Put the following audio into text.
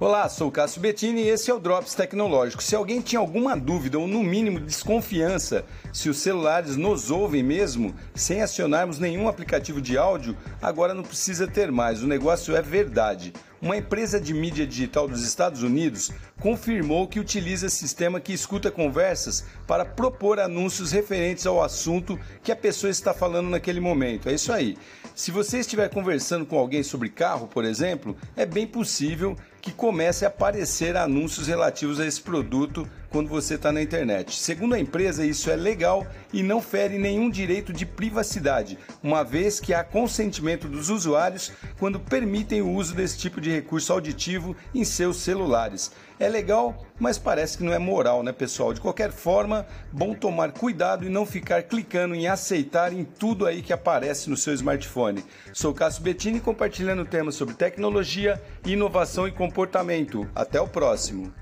Olá, sou o Cássio Bettini e esse é o Drops Tecnológico. Se alguém tinha alguma dúvida ou, no mínimo, desconfiança se os celulares nos ouvem mesmo, sem acionarmos nenhum aplicativo de áudio, agora não precisa ter mais. O negócio é verdade. Uma empresa de mídia digital dos Estados Unidos confirmou que utiliza sistema que escuta conversas para propor anúncios referentes ao assunto que a pessoa está falando naquele momento. É isso aí. Se você estiver conversando com alguém sobre carro, por exemplo, é bem possível que comece a aparecer anúncios relativos a esse produto quando você está na internet. Segundo a empresa, isso é legal e não fere nenhum direito de privacidade, uma vez que há consentimento dos usuários quando permitem o uso desse tipo de recurso auditivo em seus celulares. É legal, mas parece que não é moral, né, pessoal? De qualquer forma, bom tomar cuidado e não ficar clicando em aceitar em tudo aí que aparece no seu smartphone. Sou Cássio Bettini compartilhando temas sobre tecnologia, inovação e comportamento. Até o próximo.